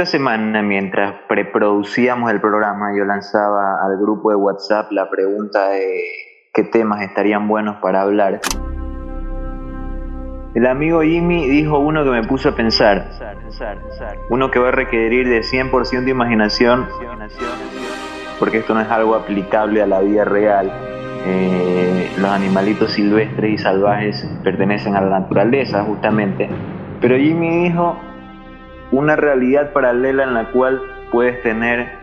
esta semana, mientras preproducíamos el programa, yo lanzaba al grupo de WhatsApp la pregunta de qué temas estarían buenos para hablar. El amigo Jimmy dijo uno que me puso a pensar. Uno que va a requerir de 100% de imaginación, porque esto no es algo aplicable a la vida real. Eh, los animalitos silvestres y salvajes pertenecen a la naturaleza, justamente. Pero Jimmy dijo una realidad paralela en la cual puedes tener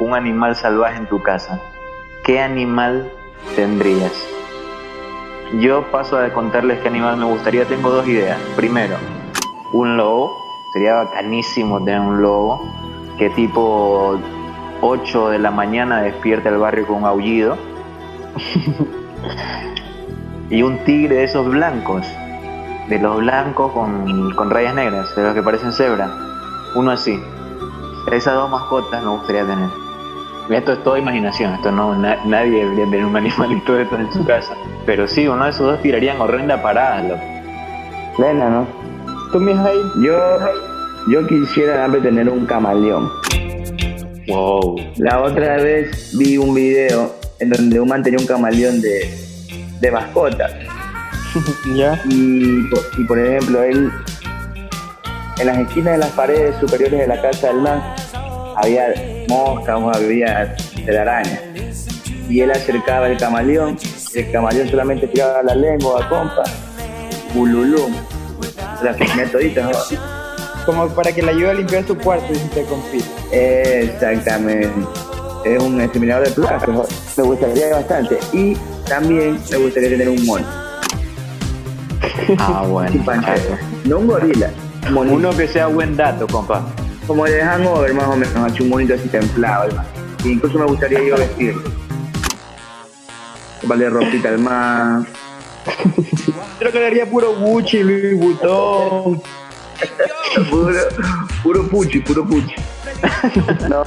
un animal salvaje en tu casa. ¿Qué animal tendrías? Yo paso a contarles qué animal me gustaría. Tengo dos ideas. Primero, un lobo. Sería bacanísimo tener un lobo que tipo 8 de la mañana despierta el barrio con un aullido. y un tigre de esos blancos de los blancos con, rayas negras, de los que parecen cebra. Uno así. Esas dos mascotas me gustaría tener. Esto es toda imaginación, esto no, nadie debería tener un animalito de estos en su casa. Pero sí, uno de esos dos tirarían horrenda parada, loco. Lena, ¿no? ¿Tú, ahí? Yo, yo quisiera tener un camaleón. Wow. La otra vez vi un video en donde un man tenía un camaleón de, de mascota Y, por ejemplo, él, en las esquinas de las paredes superiores de la casa del man, había moscas había telarañas. Y él acercaba el camaleón, el camaleón solamente tiraba la lengua, compa, bululum, las toditas, Como para que le ayude a limpiar su cuarto, y se compite. Exactamente. Es un exterminador de plagas, me gustaría bastante. Y también me gustaría tener un mono. Ah, bueno. no un gorila. Uno que sea buen dato, compa. Como de Hangover, más o menos, hecho un monito así templado, incluso me gustaría yo vestirlo. Vale, ropita al mar. Creo que le haría puro Gucci, Louis Vuitton. puro, puro puchi, puro puchi. no,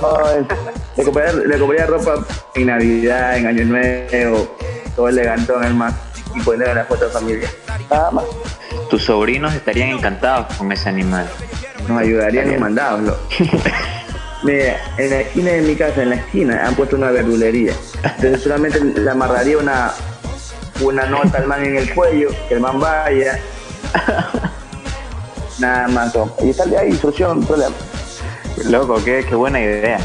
le compraría, le compraría ropa en Navidad, en Año Nuevo, todo elegantón, hermano y poner una foto de familia. Nada más. Tus sobrinos estarían encantados con ese animal. Nos ayudarían en mandarlo. Mira, en la esquina de mi casa, en la esquina, han puesto una verdulería. Entonces solamente le amarraría una, una nota al man en el cuello, que el man vaya. Nada más. Y sale ahí, solución, problema. Loco, qué, qué buena idea.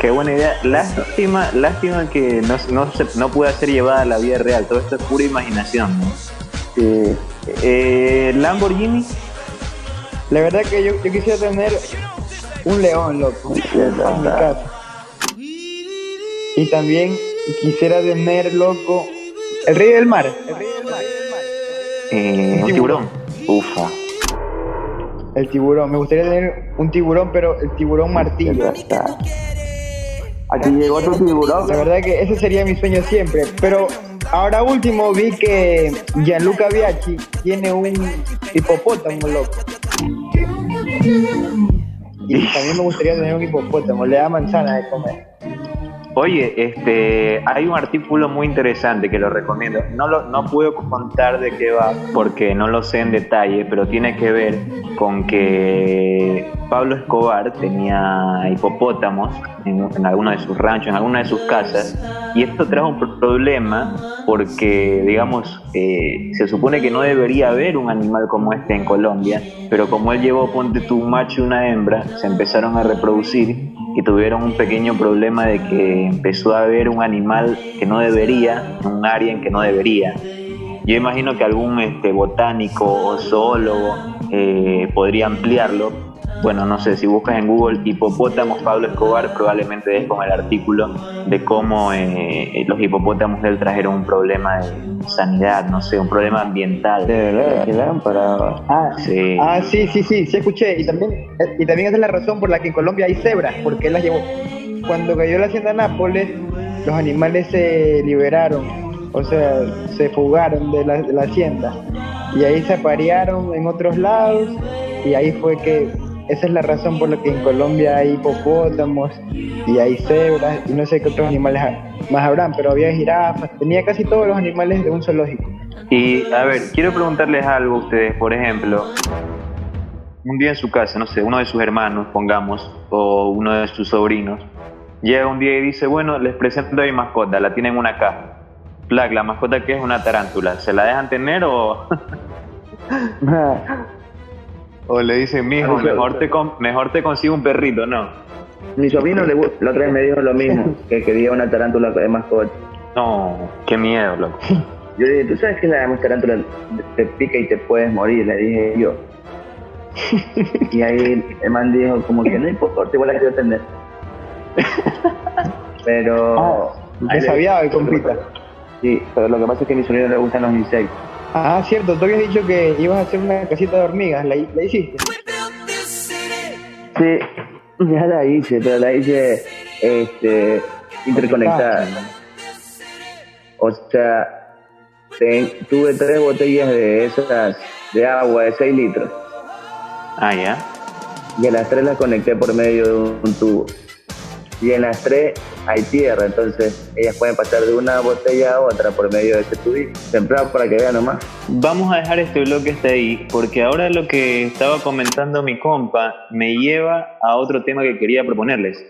Qué buena idea. Lástima, lástima que no, no, se, no pueda ser llevada a la vida real. Todo esto es pura imaginación. ¿no? Eh, Lamborghini. La verdad que yo, yo quisiera tener un león, loco, en mi casa. Y también quisiera tener, loco, el rey del mar. El rey del mar. Eh, un tiburón. Ufa. El tiburón. Me gustaría tener un tiburón, pero el tiburón martillo. Aquí llegó otro tiburón. La verdad que ese sería mi sueño siempre. Pero ahora último vi que Gianluca Biachi tiene un hipopótamo loco. Y también me gustaría tener un hipopótamo. Le da manzana de comer. Oye, este, hay un artículo muy interesante que lo recomiendo. No, lo, no puedo contar de qué va porque no lo sé en detalle, pero tiene que ver con que Pablo Escobar tenía hipopótamos en, en alguno de sus ranchos, en alguna de sus casas, y esto trajo un problema porque, digamos, eh, se supone que no debería haber un animal como este en Colombia, pero como él llevó, ponte tu macho y una hembra, se empezaron a reproducir y tuvieron un pequeño problema de que empezó a haber un animal que no debería, en un área en que no debería. Yo imagino que algún este, botánico o zoólogo eh, podría ampliarlo, bueno, no sé, si buscas en Google hipopótamos Pablo Escobar, probablemente des con el artículo de cómo eh, los hipopótamos de él trajeron un problema de sanidad, no sé, un problema ambiental. De verdad, quedaron para... Ah, sí. Ah, sí, sí, sí, sí escuché. Y también, y también esa es la razón por la que en Colombia hay cebras, porque él las llevó. Cuando cayó la hacienda Nápoles, los animales se liberaron, o sea, se fugaron de la, de la hacienda. Y ahí se aparearon en otros lados, y ahí fue que esa es la razón por la que en Colombia hay hipopótamos y hay cebras y no sé qué otros animales más habrán, pero había jirafas, tenía casi todos los animales de un zoológico. Y a ver, quiero preguntarles algo a ustedes, por ejemplo, un día en su casa, no sé, uno de sus hermanos, pongamos, o uno de sus sobrinos, llega un día y dice, bueno, les presento a mi mascota, la tienen en una caja. La mascota que es una tarántula, ¿se la dejan tener o...? o le dicen, mijo, mejor te, mejor te consigo un perrito, no. Mi sobrino le, la otra vez me dijo lo mismo, que quería una tarántula de mascota. No, qué miedo, loco. Yo le dije, ¿tú sabes que la tarántula te pica y te puedes morir? Le dije yo. y ahí el man dijo, como que no importa, igual la quiero atender. Pero... Ah, sabía el compita. Sí, pero lo que pasa es que a mi sobrino le gustan los insectos. Ah, cierto, tú habías dicho que ibas a hacer una casita de hormigas, ¿la, la hiciste? Sí, ya la hice, pero la hice este, interconectada. O sea, tuve tres botellas de esas de agua de 6 litros. Ah, ya. Y a las tres las conecté por medio de un tubo y en las tres hay tierra, entonces ellas pueden pasar de una botella a otra por medio de ese tubito, templado para que vean nomás. Vamos a dejar este bloque hasta ahí, porque ahora lo que estaba comentando mi compa me lleva a otro tema que quería proponerles.